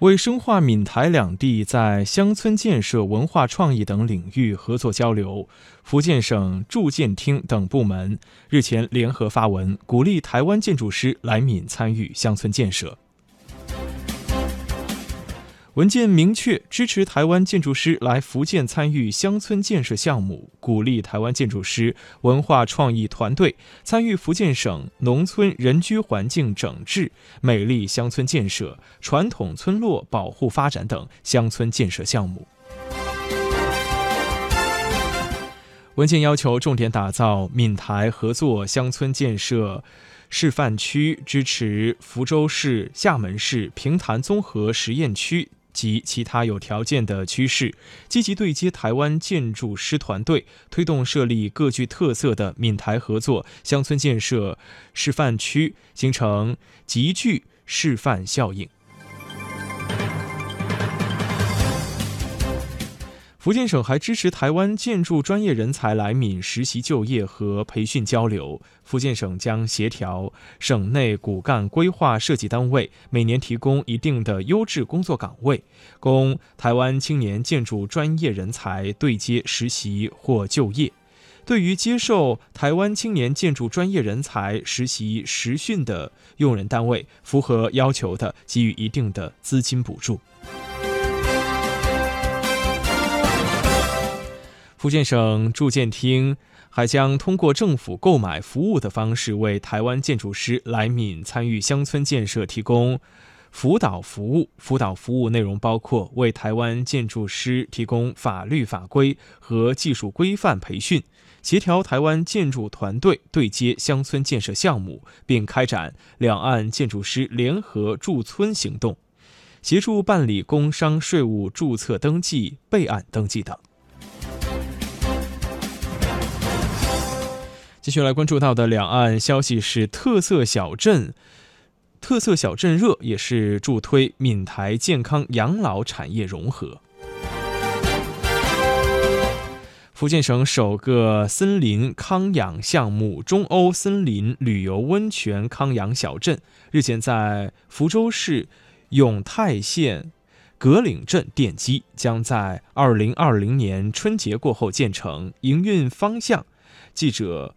为深化闽台两地在乡村建设、文化创意等领域合作交流，福建省住建厅等部门日前联合发文，鼓励台湾建筑师来闽参与乡村建设。文件明确支持台湾建筑师来福建参与乡村建设项目，鼓励台湾建筑师、文化创意团队参与福建省农村人居环境整治、美丽乡村建设、传统村落保护发展等乡村建设项目。文件要求重点打造闽台合作乡村建设示范区，支持福州市、厦门市平潭综合实验区。及其他有条件的趋势，积极对接台湾建筑师团队，推动设立各具特色的闽台合作乡村建设示范区，形成集聚示范效应。福建省还支持台湾建筑专业人才来闽实习就业和培训交流。福建省将协调省内骨干规划设计单位，每年提供一定的优质工作岗位，供台湾青年建筑专业人才对接实习或就业。对于接受台湾青年建筑专业人才实习实训的用人单位，符合要求的，给予一定的资金补助。福建省住建厅还将通过政府购买服务的方式，为台湾建筑师来闽参与乡村建设提供辅导服务。辅导服务内容包括为台湾建筑师提供法律法规和技术规范培训，协调台湾建筑团队对接乡村建设项目，并开展两岸建筑师联合驻村行动，协助办理工商税务注册登记、备案登记等。继续来关注到的两岸消息是特色小镇，特色小镇热也是助推闽台健康养老产业融合。福建省首个森林康养项目——中欧森林旅游温泉康养小镇，日前在福州市永泰县葛岭镇奠基，将在二零二零年春节过后建成。营运方向，记者。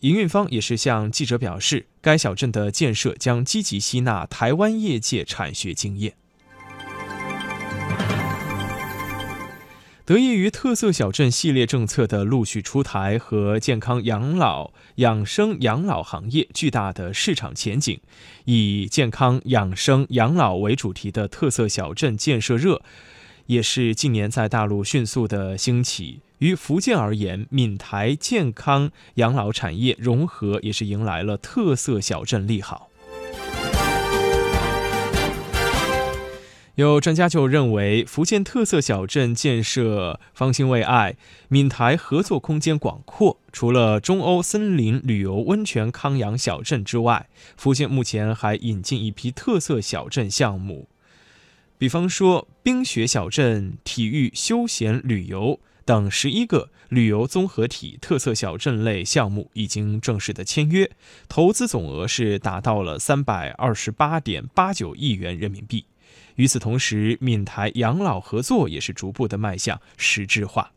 营运方也是向记者表示，该小镇的建设将积极吸纳台湾业界产学经验。得益于特色小镇系列政策的陆续出台和健康养老、养生养老行业巨大的市场前景，以健康养生养老为主题的特色小镇建设热，也是近年在大陆迅速的兴起。于福建而言，闽台健康养老产业融合也是迎来了特色小镇利好。有专家就认为，福建特色小镇建设方兴未艾，闽台合作空间广阔。除了中欧森林旅游温泉康养小镇之外，福建目前还引进一批特色小镇项目，比方说冰雪小镇、体育休闲旅游。等十一个旅游综合体特色小镇类项目已经正式的签约，投资总额是达到了三百二十八点八九亿元人民币。与此同时，闽台养老合作也是逐步的迈向实质化。